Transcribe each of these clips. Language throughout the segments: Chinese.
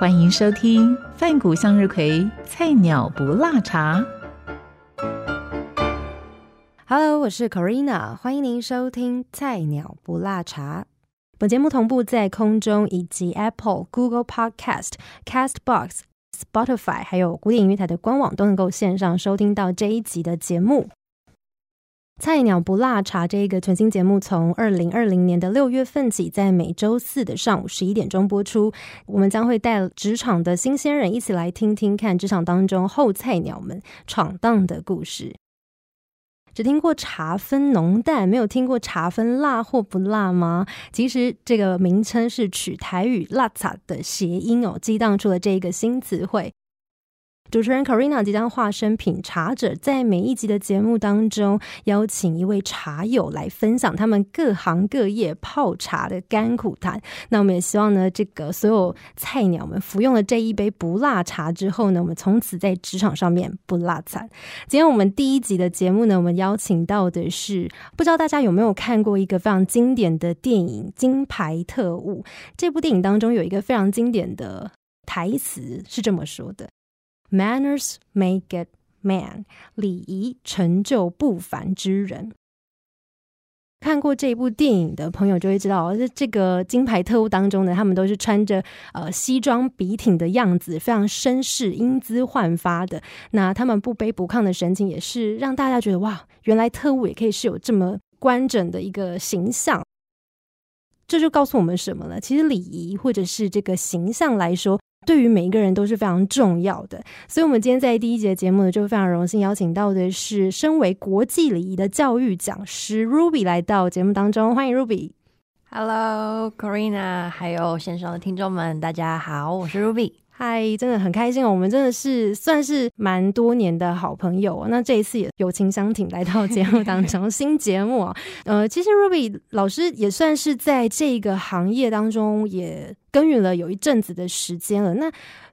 欢迎收听饭谷向日葵菜鸟不辣茶。Hello，我是 Corina，欢迎您收听菜鸟不辣茶。本节目同步在空中以及 Apple、Google Podcast、Castbox、Spotify，还有古典音乐台的官网都能够线上收听到这一集的节目。菜鸟不辣茶这一个全新节目，从二零二零年的六月份起，在每周四的上午十一点钟播出。我们将会带职场的新鲜人一起来听听看职场当中后菜鸟们闯荡的故事。只听过茶分浓淡，没有听过茶分辣或不辣吗？其实这个名称是取台语“辣茶”的谐音哦，激荡出了这一个新词汇。主持人 Karina 即将化身品茶者，在每一集的节目当中，邀请一位茶友来分享他们各行各业泡茶的甘苦谈。那我们也希望呢，这个所有菜鸟们服用了这一杯不辣茶之后呢，我们从此在职场上面不辣惨。今天我们第一集的节目呢，我们邀请到的是，不知道大家有没有看过一个非常经典的电影《金牌特务》？这部电影当中有一个非常经典的台词是这么说的。Manners make it man，礼仪成就不凡之人。看过这部电影的朋友就会知道，这这个金牌特务当中呢，他们都是穿着呃西装笔挺的样子，非常绅士、英姿焕发的。那他们不卑不亢的神情，也是让大家觉得哇，原来特务也可以是有这么完整的一个形象。这就告诉我们什么了？其实礼仪或者是这个形象来说。对于每一个人都是非常重要的，所以，我们今天在第一节节目呢，就非常荣幸邀请到的是身为国际礼仪的教育讲师 Ruby 来到节目当中，欢迎 Ruby。Hello，Corina，还有线上的听众们，大家好，我是 Ruby。嗨，真的很开心哦！我们真的是算是蛮多年的好朋友哦。那这一次也友情相挺来到节目当中，新节目啊。呃，其实 Ruby 老师也算是在这个行业当中也耕耘了有一阵子的时间了。那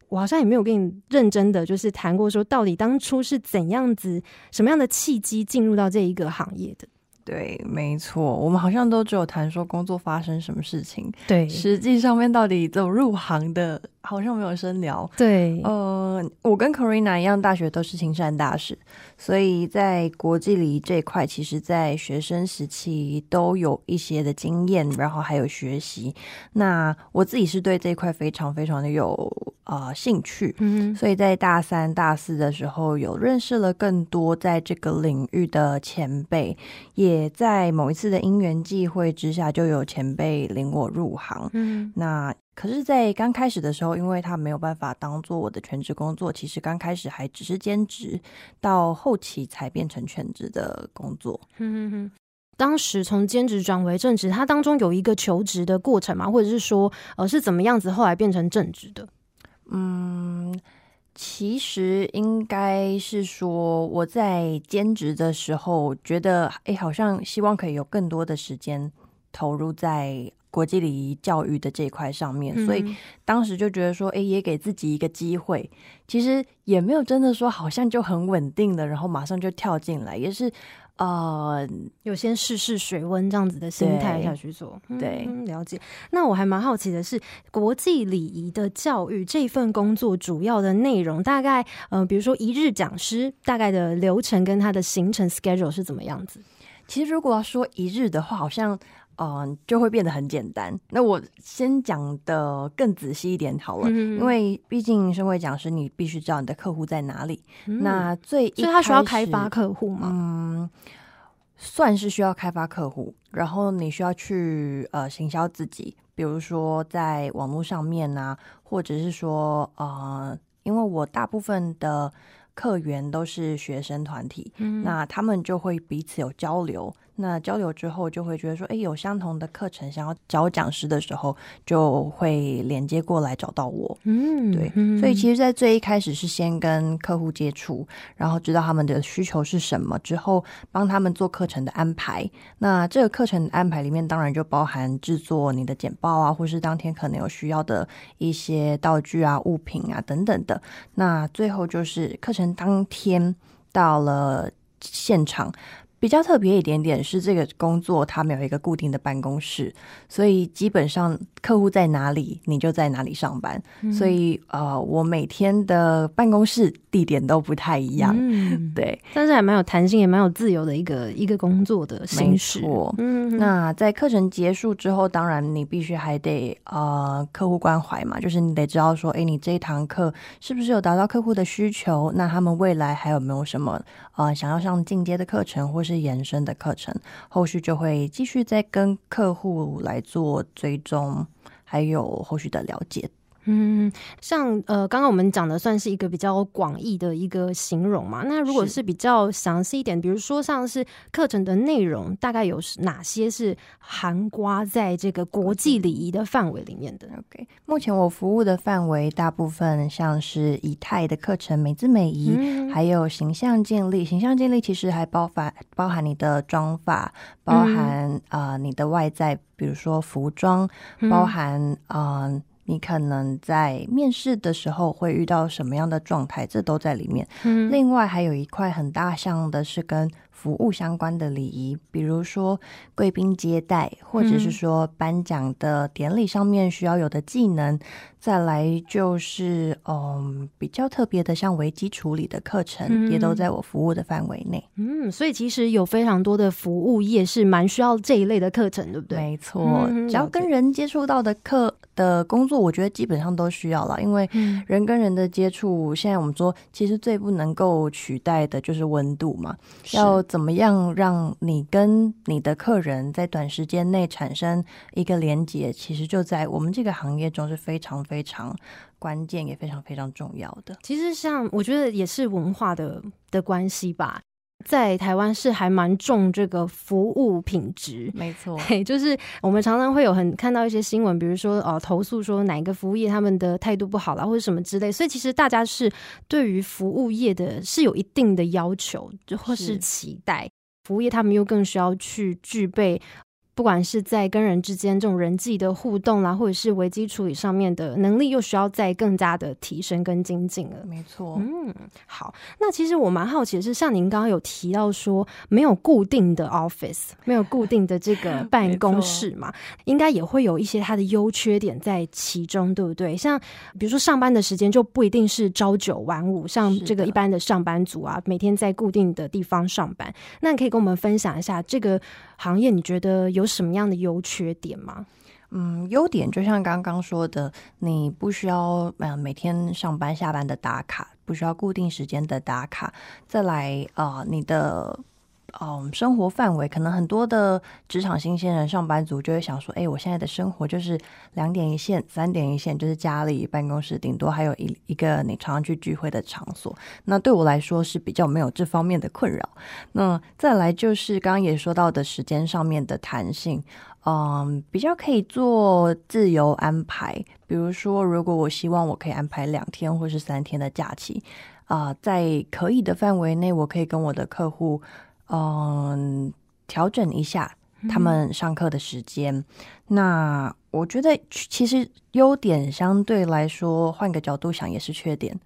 我好像也没有跟你认真的就是谈过，说到底当初是怎样子、什么样的契机进入到这一个行业的。对，没错，我们好像都只有谈说工作发生什么事情，对，实际上面到底怎么入行的，好像没有深聊。对，呃，我跟 Corina 一样，大学都是青山大使，所以在国际礼仪这一块，其实在学生时期都有一些的经验，然后还有学习。那我自己是对这一块非常非常的有。啊，兴趣，嗯，所以在大三、大四的时候，有认识了更多在这个领域的前辈，也在某一次的因缘际会之下，就有前辈领我入行。嗯，那可是，在刚开始的时候，因为他没有办法当做我的全职工作，其实刚开始还只是兼职，到后期才变成全职的工作。嗯哼哼，当时从兼职转为正职，它当中有一个求职的过程嘛，或者是说，呃，是怎么样子后来变成正职的？嗯，其实应该是说，我在兼职的时候，觉得哎，好像希望可以有更多的时间投入在国际礼仪教育的这一块上面，所以当时就觉得说，哎，也给自己一个机会。其实也没有真的说，好像就很稳定的，然后马上就跳进来，也是。呃，有先试试水温这样子的心态下去做，对，了解。那我还蛮好奇的是，国际礼仪的教育这份工作主要的内容，大概呃，比如说一日讲师大概的流程跟他的行程 schedule 是怎么样子？其实如果要说一日的话，好像嗯就会变得很简单。那我先讲的更仔细一点好了，因为毕竟身为讲师，你必须知道你的客户在哪里。那最所以他需要开发客户吗？嗯。算是需要开发客户，然后你需要去呃行销自己，比如说在网络上面啊，或者是说呃，因为我大部分的客源都是学生团体，那他们就会彼此有交流。那交流之后就会觉得说，哎，有相同的课程想要找讲师的时候，就会连接过来找到我。嗯，对，所以其实，在最一开始是先跟客户接触，然后知道他们的需求是什么，之后帮他们做课程的安排。那这个课程安排里面，当然就包含制作你的简报啊，或是当天可能有需要的一些道具啊、物品啊等等的。那最后就是课程当天到了现场。比较特别一点点是这个工作，它没有一个固定的办公室，所以基本上客户在哪里，你就在哪里上班。所以呃，我每天的办公室地点都不太一样，对，但是还蛮有弹性，也蛮有自由的一个一个工作的形式。嗯，那在课程结束之后，当然你必须还得呃客户关怀嘛，就是你得知道说，哎，你这一堂课是不是有达到客户的需求？那他们未来还有没有什么呃想要上进阶的课程，或是延伸的课程，后续就会继续再跟客户来做追踪，还有后续的了解。嗯，像呃，刚刚我们讲的算是一个比较广义的一个形容嘛。那如果是比较详细一点，比如说像是课程的内容，大概有哪些是含瓜在这个国际礼仪的范围里面的？OK，目前我服务的范围大部分像是以太的课程，美姿美仪，还有形象建立。形象建立其实还包含包含你的妆发，包含啊你的外在，比如说服装，包含啊。你可能在面试的时候会遇到什么样的状态，这都在里面。嗯，另外还有一块很大项的是跟。服务相关的礼仪，比如说贵宾接待，或者是说颁奖的典礼上面需要有的技能。再来就是，嗯，比较特别的，像危机处理的课程，也都在我服务的范围内。嗯，所以其实有非常多的服务业是蛮需要这一类的课程，对不对？没错，只要跟人接触到的课的工作，我觉得基本上都需要了，因为人跟人的接触，现在我们说，其实最不能够取代的就是温度嘛，要。怎么样让你跟你的客人在短时间内产生一个连接？其实就在我们这个行业中是非常非常关键，也非常非常重要的。其实，像我觉得也是文化的的关系吧。在台湾是还蛮重这个服务品质，没错，就是我们常常会有很看到一些新闻，比如说呃投诉说哪一个服务业他们的态度不好啦，或者什么之类，所以其实大家是对于服务业的是有一定的要求或是期待，服务业他们又更需要去具备。不管是在跟人之间这种人际的互动啦，或者是危机处理上面的能力，又需要再更加的提升跟精进了。没错，嗯，好。那其实我蛮好奇的是，像您刚刚有提到说没有固定的 office，没有固定的这个 办公室嘛，应该也会有一些它的优缺点在其中，对不对？像比如说上班的时间就不一定是朝九晚五，像这个一般的上班族啊，每天在固定的地方上班。那你可以跟我们分享一下这个行业，你觉得有？什么样的优缺点吗？嗯，优点就像刚刚说的，你不需要呃每天上班下班的打卡，不需要固定时间的打卡。再来啊，你的。嗯，生活范围可能很多的职场新鲜人、上班族就会想说：“哎，我现在的生活就是两点一线、三点一线，就是家里、办公室，顶多还有一一个你常常去聚会的场所。”那对我来说是比较没有这方面的困扰。那再来就是刚刚也说到的时间上面的弹性，嗯，比较可以做自由安排。比如说，如果我希望我可以安排两天或是三天的假期，啊，在可以的范围内，我可以跟我的客户。嗯，调整一下他们上课的时间。那我觉得其实优点相对来说，换个角度想也是缺点，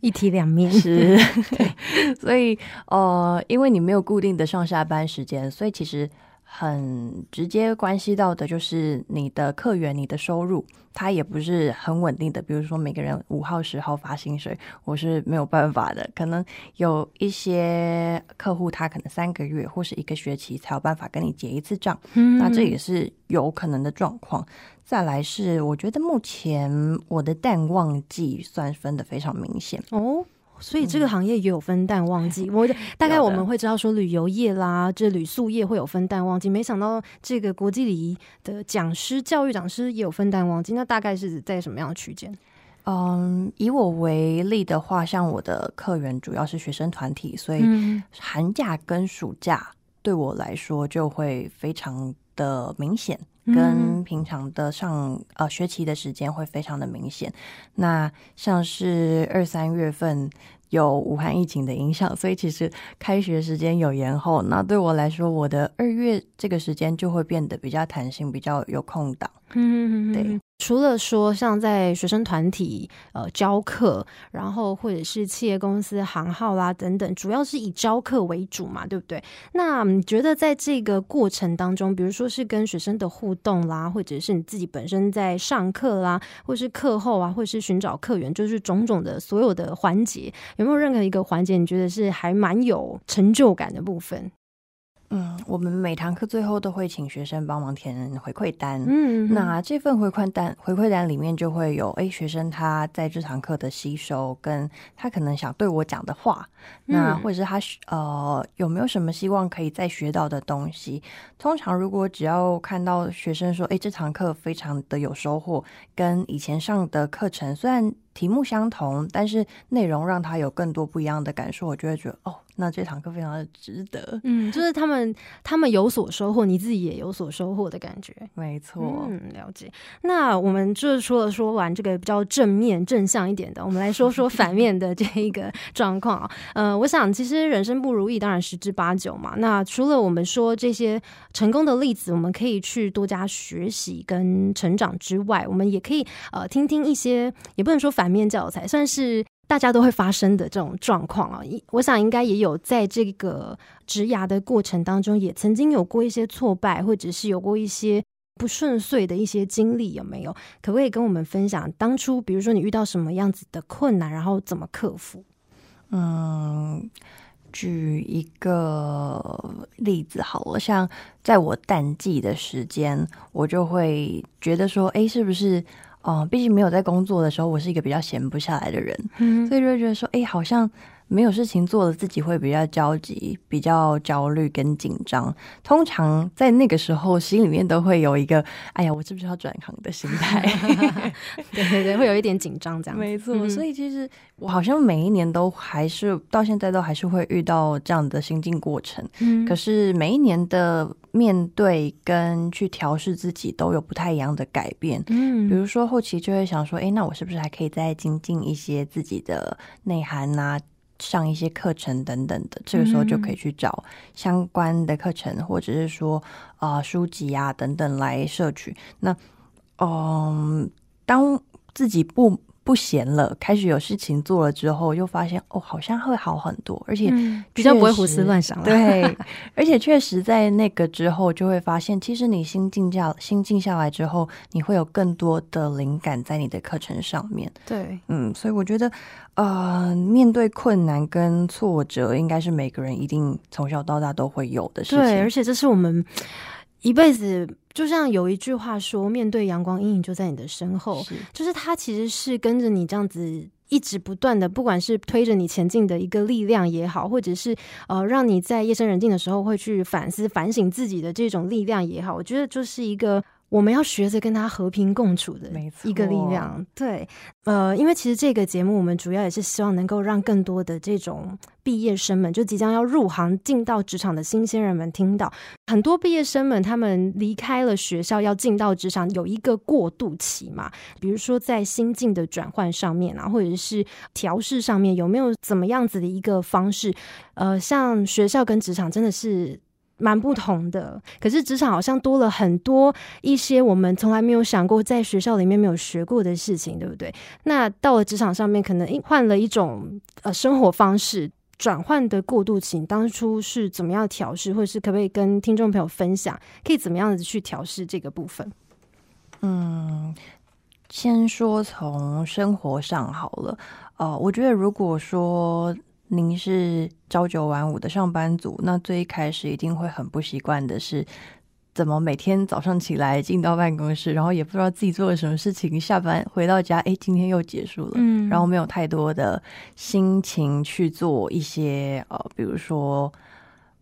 一体两面是。对，所以呃，因为你没有固定的上下班时间，所以其实。很直接关系到的就是你的客源、你的收入，它也不是很稳定的。比如说每个人五号、十号发薪水，我是没有办法的。可能有一些客户，他可能三个月或是一个学期才有办法跟你结一次账，那这也是有可能的状况。再来是，我觉得目前我的淡旺季算分的非常明显哦。所以这个行业也有分淡旺季，我大概我们会知道说旅游业啦，这旅宿业会有分淡旺季。没想到这个国际礼仪的讲师、教育讲师也有分淡旺季，那大概是在什么样的区间？嗯，以我为例的话，像我的客源主要是学生团体，所以寒假跟暑假对我来说就会非常的明显，跟平常的上呃学期的时间会非常的明显。那像是二三月份。有武汉疫情的影响，所以其实开学时间有延后。那对我来说，我的二月这个时间就会变得比较弹性，比较有空档。嗯，对。除了说像在学生团体呃教课，然后或者是企业公司行号啦等等，主要是以教课为主嘛，对不对？那你觉得在这个过程当中，比如说是跟学生的互动啦，或者是你自己本身在上课啦，或是课后啊，或是寻找客源，就是种种的所有的环节，有没有任何一个环节你觉得是还蛮有成就感的部分？嗯，我们每堂课最后都会请学生帮忙填回馈单。嗯，那这份回馈单回馈单里面就会有，哎，学生他在这堂课的吸收，跟他可能想对我讲的话，那或者是他呃有没有什么希望可以再学到的东西。通常如果只要看到学生说，哎，这堂课非常的有收获，跟以前上的课程虽然题目相同，但是内容让他有更多不一样的感受，我就会觉得哦。那这堂课非常的值得，嗯，就是他们他们有所收获，你自己也有所收获的感觉，没错，嗯，了解。那我们就是除了说完这个比较正面正向一点的，我们来说说 反面的这一个状况啊。呃，我想其实人生不如意，当然十之八九嘛。那除了我们说这些成功的例子，我们可以去多加学习跟成长之外，我们也可以呃听听一些，也不能说反面教材，算是。大家都会发生的这种状况啊，我想应该也有在这个植牙的过程当中，也曾经有过一些挫败，或者是有过一些不顺遂的一些经历，有没有？可不可以跟我们分享当初，比如说你遇到什么样子的困难，然后怎么克服？嗯，举一个例子好了，像在我淡季的时间，我就会觉得说，哎，是不是？哦，毕竟没有在工作的时候，我是一个比较闲不下来的人，所以就会觉得说，哎，好像。没有事情做了，自己会比较焦急、比较焦虑跟紧张。通常在那个时候，心里面都会有一个“哎呀，我是不是要转行”的心态。对对对，会有一点紧张这样。没错，所以其实我好像每一年都还是到现在都还是会遇到这样的心境过程。嗯，可是每一年的面对跟去调试自己都有不太一样的改变。嗯，比如说后期就会想说，哎，那我是不是还可以再精进一些自己的内涵呐？上一些课程等等的，这个时候就可以去找相关的课程，或者是说啊书籍啊等等来摄取。那嗯，当自己不。不闲了，开始有事情做了之后，又发现哦，好像会好很多，而且比较不会胡思乱想了。对，而且确实在那个之后，就会发现，其实你心静下心静下来之后，你会有更多的灵感在你的课程上面。对，嗯，所以我觉得，呃，面对困难跟挫折，应该是每个人一定从小到大都会有的事情。对，而且这是我们。一辈子就像有一句话说：“面对阳光，阴影就在你的身后。”就是它其实是跟着你这样子一直不断的，不管是推着你前进的一个力量也好，或者是呃让你在夜深人静的时候会去反思、反省自己的这种力量也好，我觉得就是一个。我们要学着跟他和平共处的一个力量，对，呃，因为其实这个节目我们主要也是希望能够让更多的这种毕业生们，就即将要入行进到职场的新鲜人们听到，很多毕业生们他们离开了学校要进到职场有一个过渡期嘛，比如说在心境的转换上面啊，或者是调试上面有没有怎么样子的一个方式？呃，像学校跟职场真的是。蛮不同的，可是职场好像多了很多一些我们从来没有想过在学校里面没有学过的事情，对不对？那到了职场上面，可能换了一种呃生活方式，转换的过渡期，当初是怎么样调试，或者是可不可以跟听众朋友分享，可以怎么样子去调试这个部分？嗯，先说从生活上好了，呃，我觉得如果说。您是朝九晚五的上班族，那最一开始一定会很不习惯的是，怎么每天早上起来进到办公室，然后也不知道自己做了什么事情，下班回到家，哎，今天又结束了，嗯，然后没有太多的心情去做一些呃，比如说，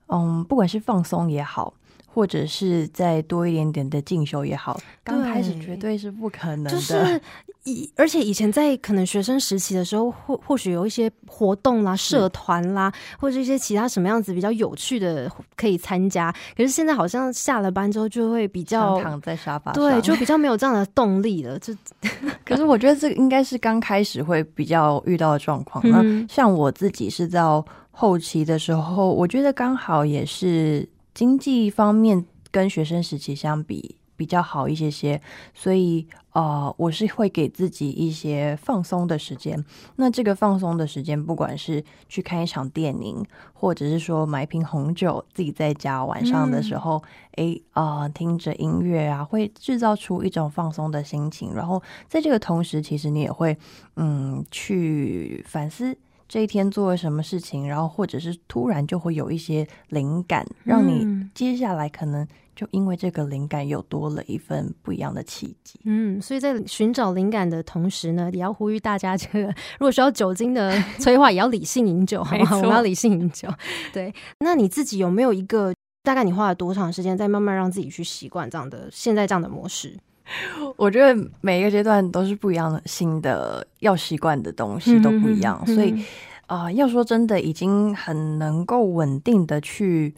嗯，不管是放松也好。或者是再多一点点的进修也好，刚开始绝对是不可能的。就是 以，而且以前在可能学生时期的时候，或或许有一些活动啦、社团啦，或者一些其他什么样子比较有趣的可以参加。可是现在好像下了班之后就会比较躺在沙发上，对，就比较没有这样的动力了。就 可是我觉得这个应该是刚开始会比较遇到的状况。那、嗯像我自己是到后期的时候，我觉得刚好也是经济方面跟学生时期相比比较好一些些，所以呃，我是会给自己一些放松的时间。那这个放松的时间，不管是去看一场电影，或者是说买一瓶红酒，自己在家晚上的时候，诶啊、听着音乐啊，会制造出一种放松的心情。然后在这个同时，其实你也会嗯去反思。这一天做了什么事情，然后或者是突然就会有一些灵感，让你嗯接下来可能就因为这个灵感又多了一份不一样的契机。嗯，所以在寻找灵感的同时呢，也要呼吁大家，这个如果需要酒精的 催化，也要理性饮酒，好吗？我们要理性饮酒。对，那你自己有没有一个大概你花了多长时间，在慢慢让自己去习惯这样的现在这样的模式？我觉得每一个阶段都是不一样的，新的要习惯的东西都不一样，嗯所以啊、要说真的，已经很能够稳定的去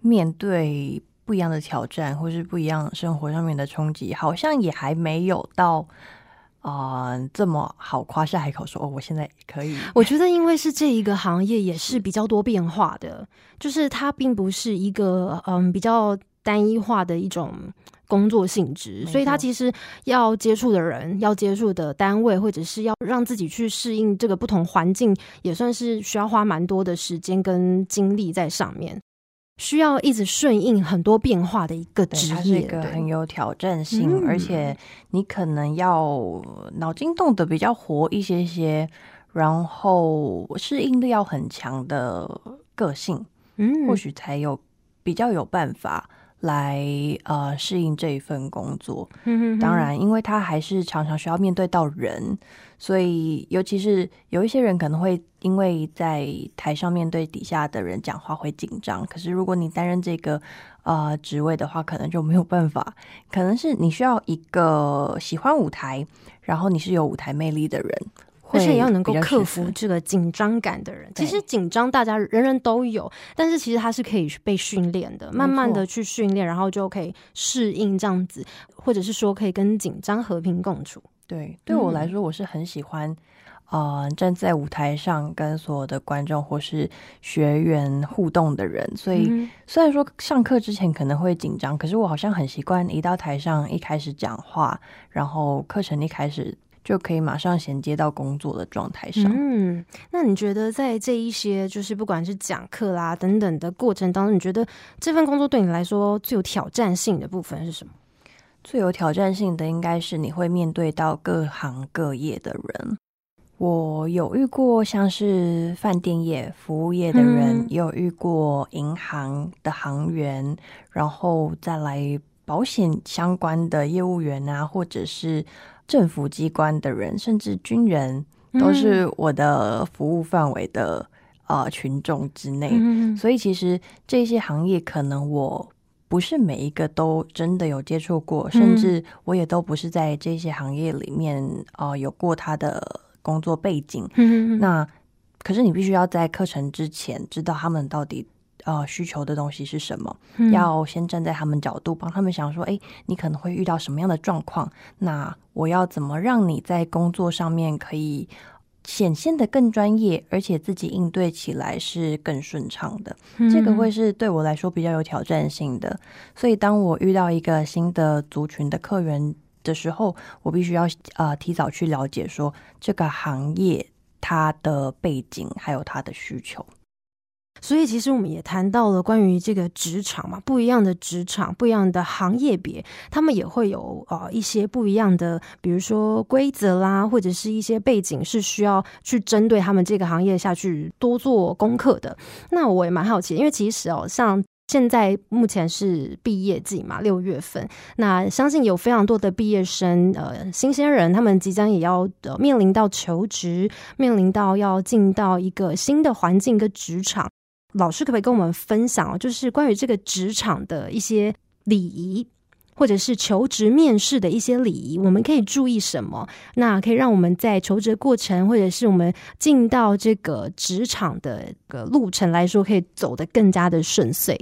面对不一样的挑战，或是不一样生活上面的冲击，好像也还没有到啊、这么好夸下海口说哦，我现在可以。我觉得，因为是这一个行业也是比较多变化的，就是它并不是一个嗯比较单一化的一种工作性质，所以他其实要接触的人、要接触的单位，或者是要让自己去适应这个不同环境，也算是需要花蛮多的时间跟精力在上面。需要一直顺应很多变化的一个对，职业，是一个很有挑战性，嗯而且你可能要脑筋动得比较活一些些，然后适应力要很强的个性，嗯或许才有比较有办法来呃适应这一份工作。嗯当，然，因为他还是常常需要面对到人，所以尤其是有一些人可能会因为在台上面对底下的人讲话会紧张，可是如果你担任这个呃职位的话，可能就没有办法。可能是你需要一个喜欢舞台，然后你是有舞台魅力的人，而且也要能够克服这个紧张感的人。其实紧张大家人人都有，但是其实它是可以被训练的，慢慢的去训练，然后就可以适应这样子，或者是说可以跟紧张和平共处。对，对我来嗯说，我是很喜欢，呃，站在舞台上跟所有的观众或是学员互动的人。所以，嗯虽然说上课之前可能会紧张，可是我好像很习惯一到台上一开始讲话，然后课程一开始就可以马上衔接到工作的状态上。嗯，那你觉得在这一些就是不管是讲课啦等等的过程当中，你觉得这份工作对你来说最有挑战性的部分是什么？最有挑战性的应该是你会面对到各行各业的人。我有遇过像是饭店业、服务业的人，嗯也有遇过银行的行员，然后再来保险相关的业务员啊，或者是政府机关的人，甚至军人，都是我的服务范围的呃群众之内。嗯所以其实这些行业可能我不是每一个都真的有接触过，甚至我也都不是在这些行业里面呃有过他的工作背景。嗯那可是你必须要在课程之前知道他们到底呃需求的东西是什么，嗯要先站在他们角度帮他们想说，哎，你可能会遇到什么样的状况？那我要怎么让你在工作上面可以显现的更专业，而且自己应对起来是更顺畅的？这个会是对我来说比较有挑战性的。所以当我遇到一个新的族群的客源的时候，我必须要呃提早去了解说这个行业它的背景还有它的需求。所以其实我们也谈到了关于这个职场嘛，不一样的职场，不一样的行业别，他们也会有呃一些不一样的，比如说规则啦，或者是一些背景是需要去针对他们这个行业下去多做功课的。那我也蛮好奇，因为其实哦，像。现在目前是毕业季嘛，六月份，那相信有非常多的毕业生，呃，新鲜人，他们即将也要呃面临到求职，面临到要进到一个新的环境跟职场。老师可不可以跟我们分享，就是关于这个职场的一些礼仪，或者是求职面试的一些礼仪，我们可以注意什么？那可以让我们在求职过程，或者是我们进到这个职场的个路程来说，可以走得更加的顺遂。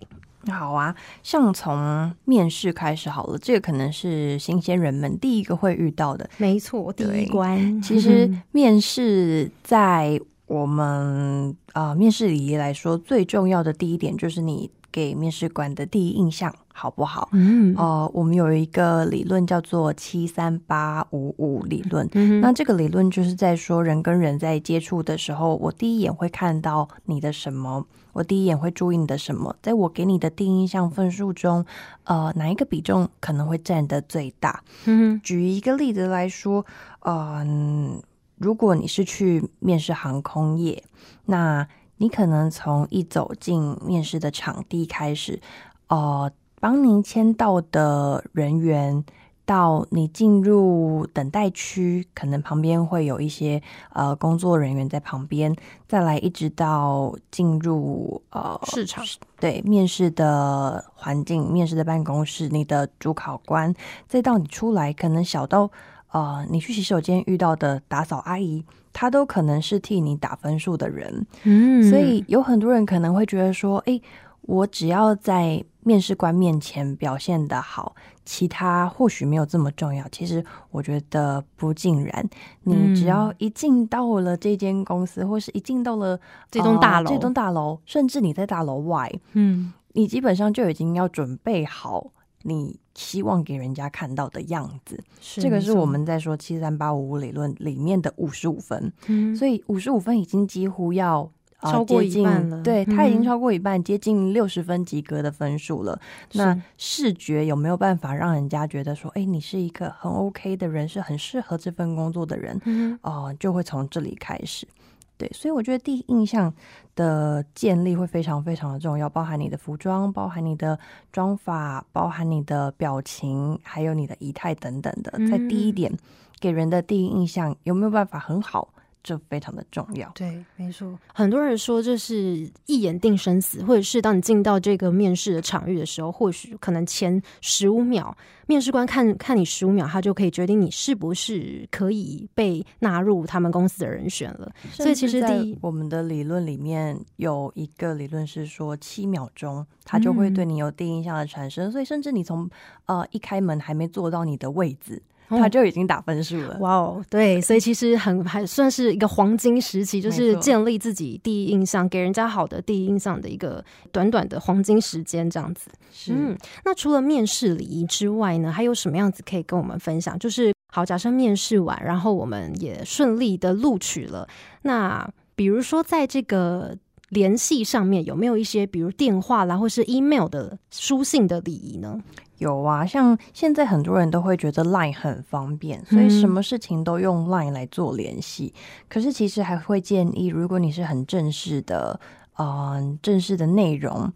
好啊，像从面试开始好了，这个可能是新鲜人们第一个会遇到的。没错，第一关。其实面试在我们啊面试礼仪来说，最重要的第一点就是你给面试官的第一印象好不好？嗯，哦，我们有一个理论叫做七三八五五理论。嗯那这个理论就是在说，人跟人在接触的时候，我第一眼会看到你的什么。我第一眼会注意你的什么？在我给你的第一印象分数中，呃，哪一个比重可能会占得最大？嗯，举一个例子来说，嗯，如果你是去面试航空业，那你可能从一走进面试的场地开始，呃，帮您签到的人员。到你进入等待区，可能旁边会有一些呃工作人员在旁边，再来一直到进入呃市场，对面试的环境，面试的办公室，你的主考官，再到你出来，可能小到呃你去洗手间遇到的打扫阿姨，她都可能是替你打分数的人。嗯，所以有很多人可能会觉得说，哎，我只要在面试官面前表现的好。其他或许没有这么重要，其实我觉得不尽然。你只要一进到了这间公司，或是一进到了这栋大楼，这栋大楼，甚至你在大楼外，嗯，你基本上就已经要准备好你希望给人家看到的样子。这个是我们在说七三八五五理论里面的五十五分，嗯，所以五十五分已经几乎要。超过一半了，对他已经超过一半，接近六十分及格的分数了。那视觉有没有办法让人家觉得说，哎，你是一个很 OK 的人，是很适合这份工作的人？哦，就会从这里开始。对，所以我觉得第一印象的建立会非常非常的重要，包含你的服装，包含你的妆法，包含你的表情，还有你的仪态等等的，在第一点给人的第一印象有没有办法很好？这非常的重要，对，没错。很多人说这是一眼定生死，或者是当你进到这个面试的场域的时候，或许可能前十五秒，面试官看看你十五秒，他就可以决定你是不是可以被纳入他们公司的人选了。所以，其实第一我们的理论里面有一个理论是说，七秒钟他就会对你有第一印象的产生。所以，甚至你从呃一开门还没坐到你的位置。他就已经打分数了。哇哦，对，所以 其实很还算是一个黄金时期，就是建立自己第一印象，给人家好的第一印象的一个短短的黄金时间，这样子。嗯，那除了面试礼仪之外呢，还有什么样子可以跟我们分享？就是好，假设面试完，然后我们也顺利的录取了，那比如说在这个联系上面，有没有一些比如电话啦，或是 email 的书信的礼仪呢？有啊，像现在很多人都会觉得 Line 很方便，所以什么事情都用 Line 来做联系。可是其实还会建议，如果你是很正式的，嗯，正式的内容，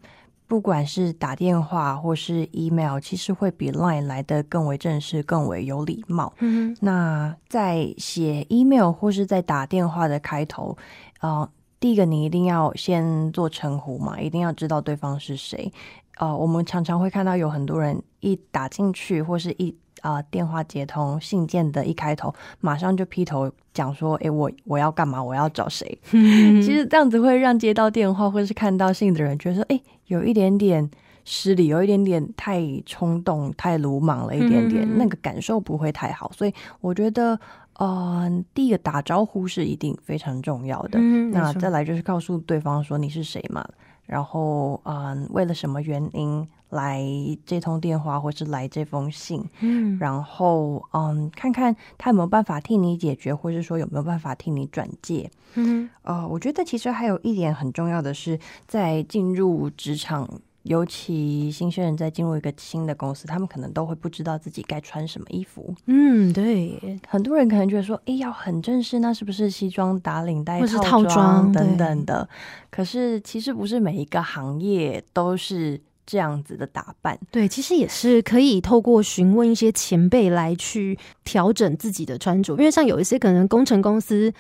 不管是打电话或是 email，其实会比 Line 来的更为正式、更为有礼貌。嗯，那在写 email 或是在打电话的开头，呃，第一个你一定要先做称呼嘛，一定要知道对方是谁。呃，我们常常会看到有很多人一打进去，或是一啊电话接通信件的一开头，马上就劈头讲说：“哎，我我要干嘛？我要找谁？” 其实这样子会让接到电话或是看到信的人觉得说：“哎，有一点点失礼，有一点点太冲动、太鲁莽了一点点，那个感受不会太好。”所以我觉得，呃，第一个打招呼是一定非常重要的。那再来就是告诉对方说你是谁嘛。然后，嗯，为了什么原因来这通电话，或是来这封信？嗯，然后，嗯，看看他有没有办法替你解决，或是说有没有办法替你转介？嗯，呃，我觉得其实还有一点很重要的是，在进入职场。尤其新鲜人在进入一个新的公司，他们可能都会不知道自己该穿什么衣服。嗯，对，很多人可能觉得说，哎，要很正式，那是不是西装打领带、套装等等的？可是其实不是每一个行业都是这样子的打扮。对，其实也是可以透过询问一些前辈来去调整自己的穿着，因为像有一些可能工程公司。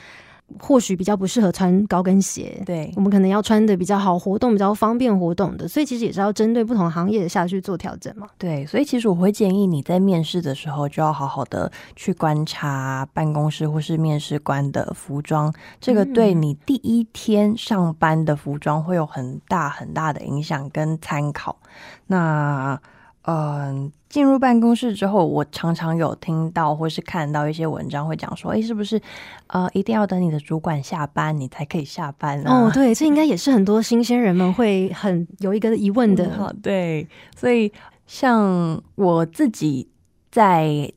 或许比较不适合穿高跟鞋，对我们可能要穿的比较好活动、比较方便活动的，所以其实也是要针对不同行业下去做调整嘛。对，所以其实我会建议你在面试的时候就要好好的去观察办公室或是面试官的服装，这个对你第一天上班的服装会有很大很大的影响跟参考。那嗯，进入办公室之后，我常常有听到或是看到一些文章会讲说，哎，是不是呃，一定要等你的主管下班，你才可以下班啊？哦，对，这应该也是很多新鲜人们会很有一个疑问的。好，对，所以像我自己在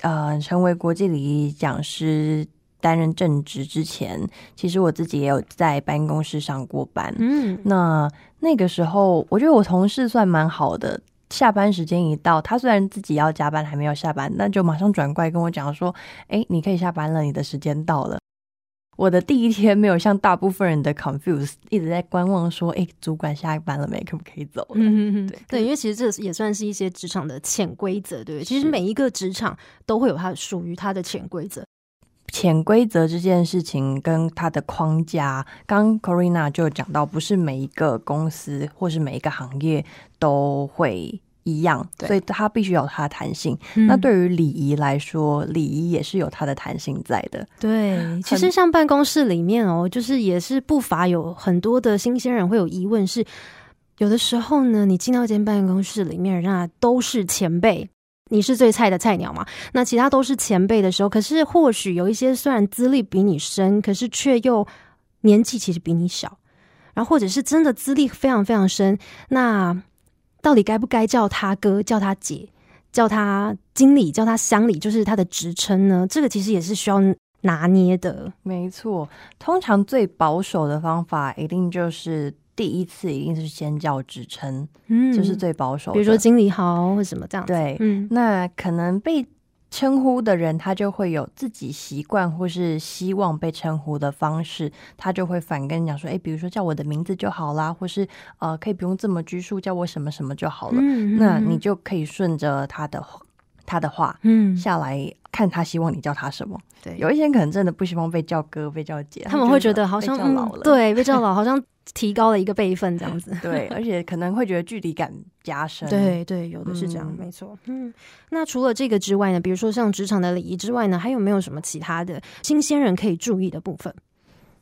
呃成为国际礼仪讲师、担任正职之前，其实我自己也有在办公室上过班。嗯，那那个时候，我觉得我同事算蛮好的。下班时间一到，他虽然自己要加班，还没有下班，那就马上转过来跟我讲说：“哎，你可以下班了，你的时间到了。”我的第一天没有像大部分人的 confuse，一直在观望，说：“哎，主管下班了没？可不可以走了？”嗯对对，因为其实这也算是一些职场的潜规则，对不对？其实每一个职场都会有它属于它的潜规则。潜规则这件事情跟它的框架，刚 Corina 就讲到，不是每一个公司或是每一个行业都会一样，所以它必须有它的弹性。那对于礼仪来说，礼仪也是有它的弹性在的。对，其实像办公室里面哦，就是也是不乏有很多的新鲜人会有疑问，是有的时候呢，你进到一间办公室里面，那都是前辈。你是最菜的菜鸟嘛？那其他都是前辈的时候，可是或许有一些虽然资历比你深，可是却又年纪其实比你小，然后或者是真的资历非常非常深，那到底该不该叫他哥、叫他姐、叫他经理、叫他乡里，就是他的职称呢？这个其实也是需要拿捏的。没错，通常最保守的方法一定就是。第一次一定是先叫职称，嗯，就是最保守。比如说经理好或什么这样。对，嗯，那可能被称呼的人，他就会有自己习惯或是希望被称呼的方式，他就会反跟你讲说，哎，比如说叫我的名字就好啦，或是呃，可以不用这么拘束，叫我什么什么就好了。那你就可以顺着他的他的话，嗯，下来看他希望你叫他什么。对，有一些人可能真的不希望被叫哥、被叫姐，他们会觉得好像老了，对，被叫老好像。提高了一个辈分，这样子。对，而且可能会觉得距离感加深。对对，有的是这样，没错。嗯，那除了这个之外呢？比如说像职场的礼仪之外呢，还有没有什么其他的新鲜人可以注意的部分？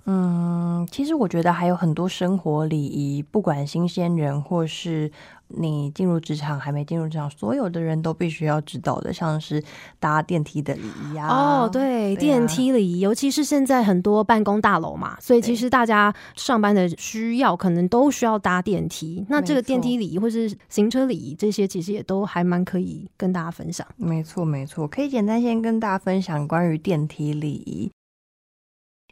嗯，其实我觉得还有很多生活礼仪，不管新鲜人或是。你进入职场还没进入职场，所有的人都必须要知道的，像是搭电梯的礼仪啊。哦，对，电梯礼仪，尤其是现在很多办公大楼嘛，所以其实大家上班的需要可能都需要搭电梯。那这个电梯礼仪或是行车礼仪这些，其实也都还蛮可以跟大家分享。没错，没错，可以简单先跟大家分享关于电梯礼仪，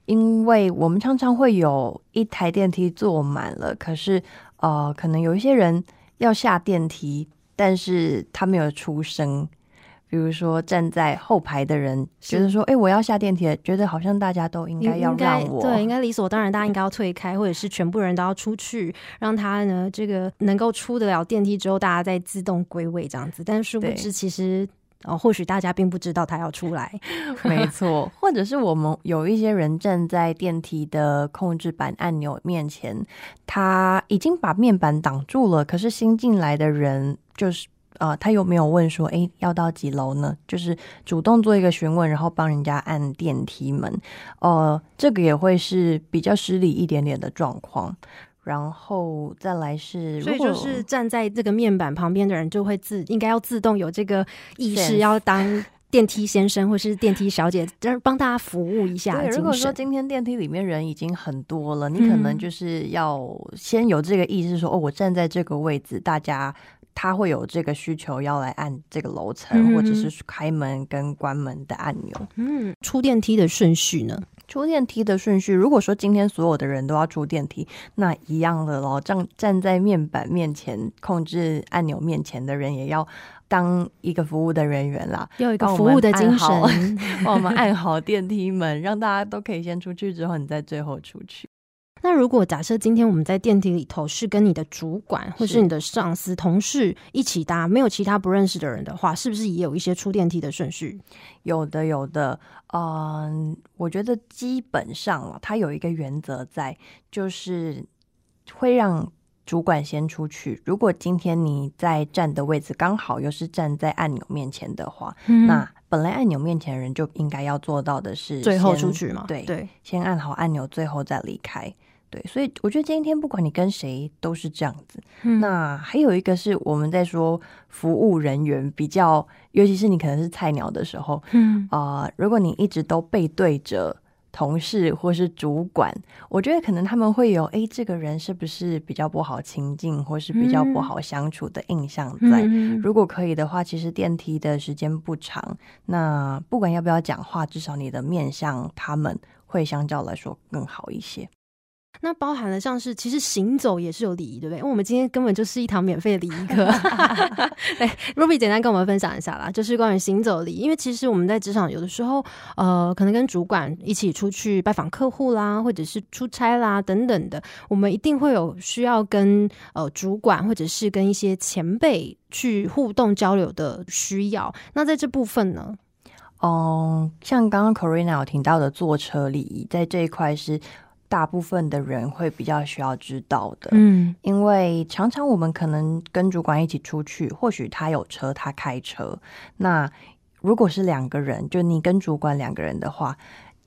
因为我们常常会有一台电梯坐满了，可是呃，可能有一些人。要下电梯，但是他没有出声。比如说站在后排的人觉得说：“哎，我要下电梯。”觉得好像大家都应该要让我，对，应该理所当然，大家应该要退开，或者是全部人都要出去，让他呢这个能够出得了电梯之后，大家再自动归位这样子。但殊不知，其实。哦，或许大家并不知道他要出来，没错，或者是我们有一些人站在电梯的控制板按钮面前，他已经把面板挡住了，可是新进来的人就是呃，他有没有问说，哎，要到几楼呢？就是主动做一个询问，然后帮人家按电梯门，呃，这个也会是比较失礼一点点的状况。然后再来是，所以就是站在这个面板旁边的人就会自应该要自动有这个意识，要当电梯先生或是电梯小姐，就是帮大家服务一下。如果说今天电梯里面人已经很多了，你可能就是要先有这个意识，说哦，我站在这个位置，大家他会有这个需求要来按这个楼层或者是开门跟关门的按钮。嗯，出电梯的顺序呢？出电梯的顺序，如果说今天所有的人都要出电梯，那一样的咯，站站在面板面前控制按钮面前的人，也要当一个服务的人员啦，要一个服务的精神，帮我们按好电梯门，让大家都可以先出去，之后你再最后出去。那如果假设今天我们在电梯里头是跟你的主管或是你的上司、同事一起搭，没有其他不认识的人的话，是不是也有一些出电梯的顺序？有的，有的。嗯，我觉得基本上了，它有一个原则在，就是会让主管先出去。如果今天你在站的位置刚好又是站在按钮面前的话，那本来按钮面前的人就应该要做到的是最后出去嘛？对对，先按好按钮，最后再离开。对，所以我觉得今天不管你跟谁都是这样子。那还有一个是我们在说服务人员比较，尤其是你可能是菜鸟的时候，嗯啊，如果你一直都背对着同事或是主管，我觉得可能他们会有哎，这个人是不是比较不好亲近，或是比较不好相处的印象在。如果可以的话，其实电梯的时间不长，那不管要不要讲话，至少你的面向他们会相较来说更好一些。那包含了像是，其实行走也是有礼仪，对不对？因为我们今天根本就是一堂免费的礼仪课。对，Ruby 简单跟我们分享一下啦，就是关于行走礼仪。因为其实我们在职场有的时候，呃，可能跟主管一起出去拜访客户啦，或者是出差啦等等的，我们一定会有需要跟呃主管或者是跟一些前辈去互动交流的需要。那在这部分呢，嗯，像刚刚 Corina 有听到的坐车礼仪，在这一块是。大部分的人会比较需要知道的，嗯，因为常常我们可能跟主管一起出去，或许他有车，他开车，那如果是两个人，就你跟主管两个人的话。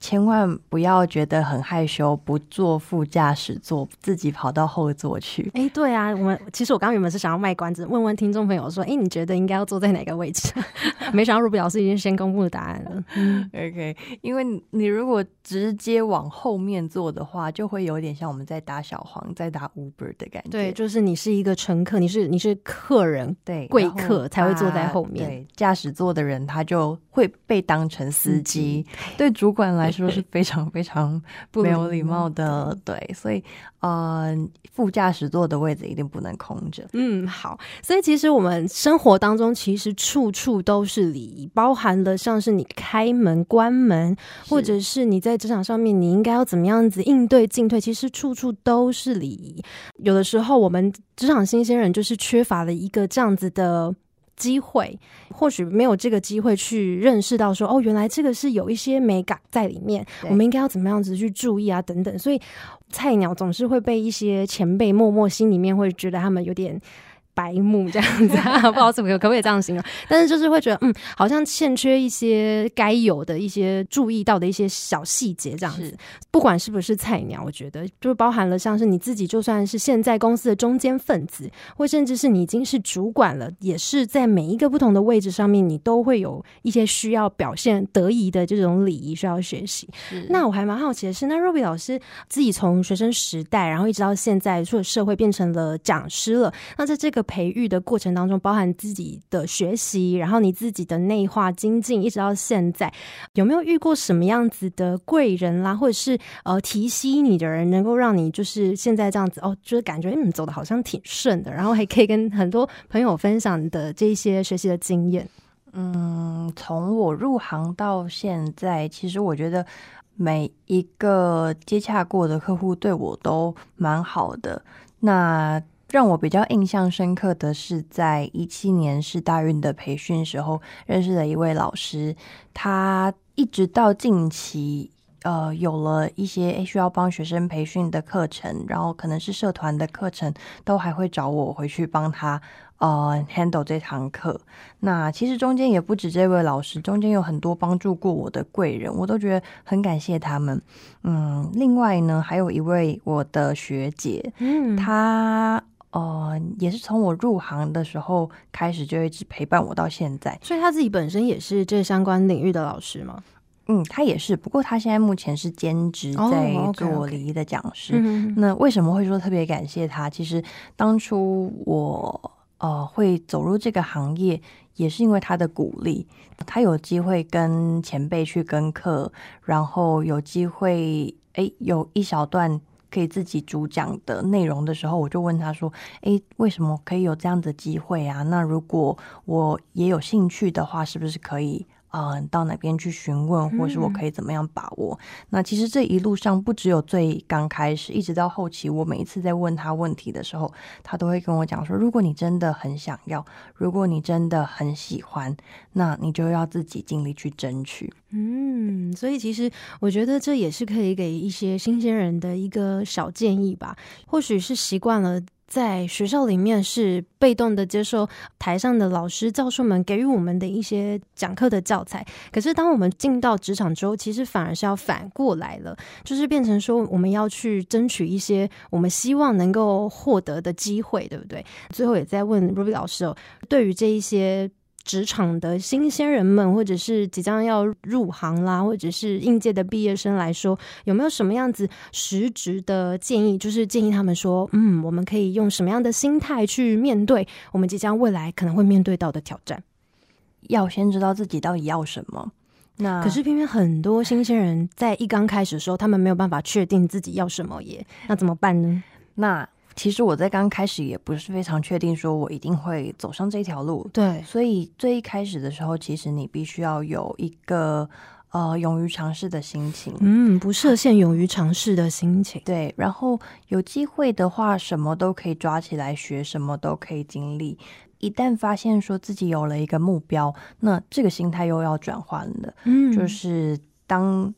千万不要觉得很害羞，不坐副驾驶座，自己跑到后座去。哎，对啊，我们其实我刚刚原本是想要卖关子，问问听众朋友说，哎，你觉得应该要坐在哪个位置？没想到 Ruby 老师已经先公布了答案了。OK，因为你如果直接往后面坐的话，就会有点像我们在打小黄，在打 Uber 的感觉。对，就是你是一个乘客，你是你是客人，对，贵客才会坐在后面。对，驾驶座的人他就会被当成司机，对主管来。说是非常非常没有礼貌的，对，所以呃，副驾驶座的位置一定不能空着。嗯，好，所以其实我们生活当中其实处处都是礼仪，包含了像是你开门、关门，或者是你在职场上面你应该要怎么样子应对进退，其实处处都是礼仪。有的时候我们职场新鲜人就是缺乏了一个这样子的。机会或许没有这个机会去认识到说哦，原来这个是有一些美感在里面，我们应该要怎么样子去注意啊等等，所以菜鸟总是会被一些前辈默默心里面会觉得他们有点。白目这样子，不知道怎么可可不可以这样形容？但是就是会觉得，嗯，好像欠缺一些该有的一些注意到的一些小细节这样子。不管是不是菜鸟，我觉得就包含了像是你自己，就算是现在公司的中间分子，或甚至是你已经是主管了，也是在每一个不同的位置上面，你都会有一些需要表现得宜的这种礼仪需要学习。那我还蛮好奇的是，那 Ruby 老师自己从学生时代，然后一直到现在出了社会，变成了讲师了。那在这个培育的过程当中，包含自己的学习，然后你自己的内化精进，一直到现在，有没有遇过什么样子的贵人啦，或者是呃提携你的人，能够让你就是现在这样子哦，就是感觉嗯走的好像挺顺的，然后还可以跟很多朋友分享的这些学习的经验。嗯，从我入行到现在，其实我觉得每一个接洽过的客户对我都蛮好的。那让我比较印象深刻的是，在一七年是大运的培训时候认识的一位老师，他一直到近期，呃，有了一些需要帮学生培训的课程，然后可能是社团的课程，都还会找我回去帮他呃 handle 这堂课。那其实中间也不止这位老师，中间有很多帮助过我的贵人，我都觉得很感谢他们。嗯，另外呢，还有一位我的学姐，嗯，她。哦，也是从我入行的时候开始就一直陪伴我到现在，所以他自己本身也是这相关领域的老师吗？嗯，他也是，不过他现在目前是兼职在做礼仪的讲师。那为什么会说特别感谢他？其实当初我呃会走入这个行业，也是因为他的鼓励。他有机会跟前辈去跟课，然后有机会哎有一小段。可以自己主讲的内容的时候，我就问他说：“诶，为什么可以有这样的机会啊？那如果我也有兴趣的话，是不是可以呃，到哪边去询问，或是我可以怎么样把握？那其实这一路上不只有最刚开始，一直到后期，我每一次在问他问题的时候，他都会跟我讲说：如果你真的很想要，如果你真的很喜欢，那你就要自己尽力去争取。嗯，所以其实我觉得这也是可以给一些新鲜人的一个小建议吧。或许是习惯了。在学校里面是被动的接受台上的老师教授们给予我们的一些讲课的教材，可是当我们进到职场之后，其实反而是要反过来了，就是变成说我们要去争取一些我们希望能够获得的机会，对不对？最后也在问 Ruby 老师哦，对于这一些。职场的新鲜人们，或者是即将要入行啦，或者是应届的毕业生来说，有没有什么样子实质的建议？就是建议他们说，嗯，我们可以用什么样的心态去面对我们即将未来可能会面对到的挑战？要先知道自己到底要什么。那可是偏偏很多新鲜人在一刚开始的时候，他们没有办法确定自己要什么耶，那怎么办呢？那。其实我在刚开始也不是非常确定，说我一定会走上这条路。对，所以最一开始的时候，其实你必须要有一个呃勇于尝试的心情，嗯，不设限、勇于尝试的心情。对，然后有机会的话，什么都可以抓起来学，什么都可以经历。一旦发现说自己有了一个目标，那这个心态又要转换了。嗯，就是当。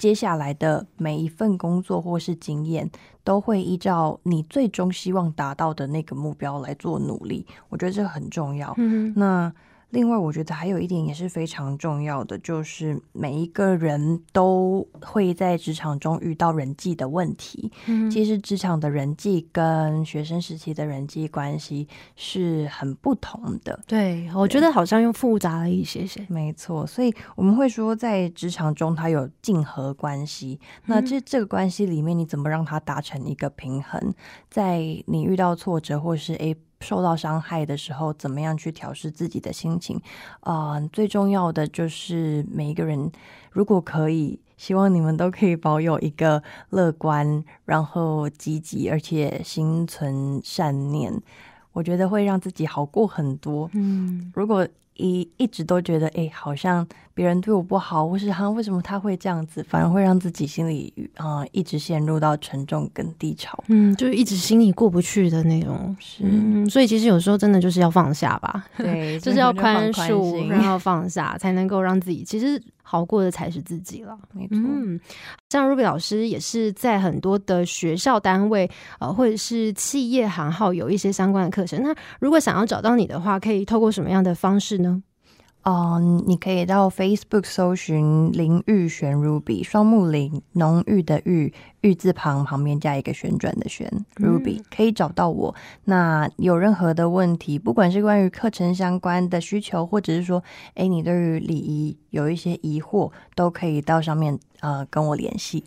接下来的每一份工作或是经验，都会依照你最终希望达到的那个目标来做努力。我觉得这很重要。那。另外，我觉得还有一点也是非常重要的，就是每一个人都会在职场中遇到人际的问题。嗯，其实职场的人际跟学生时期的人际关系是很不同的。对，我觉得好像又复杂了一些些。没错，所以我们会说，在职场中它有竞合关系。那这这个关系里面，你怎么让它达成一个平衡？在你遇到挫折或是 A。受到伤害的时候，怎么样去调试自己的心情？啊，最重要的就是每一个人，如果可以，希望你们都可以保有一个乐观，然后积极，而且心存善念，我觉得会让自己好过很多。嗯，如果。一一直都觉得，哎，好像别人对我不好，或是他为什么他会这样子，反而会让自己心里啊一直陷入到沉重跟低潮，嗯，就是一直心里过不去的那种。是，所以其实有时候真的就是要放下吧，对，就是要宽恕，然后放下，才能够让自己其实。好过的才是自己了，没错。嗯，像 Ruby 老师也是在很多的学校单位，呃，或者是企业行号有一些相关的课程。那如果想要找到你的话，可以透过什么样的方式呢？嗯，你可以到 Facebook 搜寻林玉璇 Ruby 双木林浓郁的玉玉字旁旁边加一个旋转的旋 Ruby 可以找到我。那有任何的问题，不管是关于课程相关的需求，或者是说，哎，你对于礼仪有一些疑惑，都可以到上面呃跟我联系。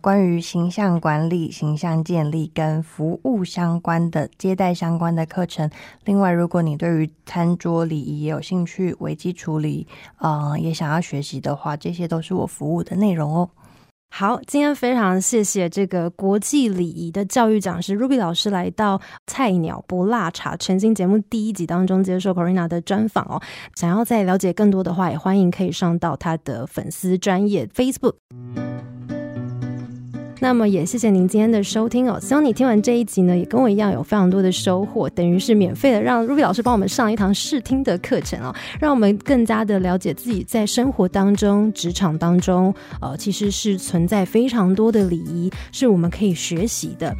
关于形象管理、形象建立跟服务相关的、接待相关的课程。另外，如果你对于餐桌礼仪也有兴趣、危机处理，呃，也想要学习的话，这些都是我服务的内容哦。好，今天非常谢谢这个国际礼仪的教育讲师 Ruby 老师来到《菜鸟不辣茶》全新节目第一集当中接受 Corina 的专访哦。想要再了解更多的话，也欢迎可以上到他的粉丝专业 Facebook。那么也谢谢您今天的收听哦，希望你听完这一集呢，也跟我一样有非常多的收获，等于是免费的让 Ruby 老师帮我们上一堂试听的课程哦，让我们更加的了解自己在生活当中、职场当中，呃，其实是存在非常多的礼仪，是我们可以学习的。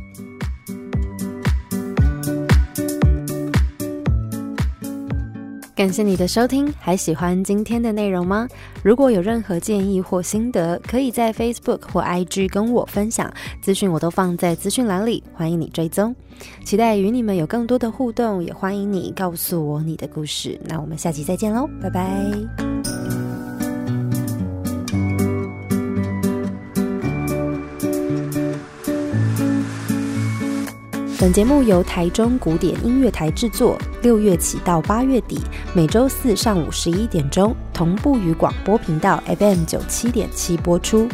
感谢你的收听，还喜欢今天的内容吗？如果有任何建议或心得，可以在 Facebook 或 IG 跟我分享，资讯我都放在资讯栏里，欢迎你追踪。期待与你们有更多的互动，也欢迎你告诉我你的故事。那我们下期再见喽，拜拜。本节目由台中古典音乐台制作，六月起到八月底，每周四上午十一点钟同步于广播频道 FM 九七点七播出。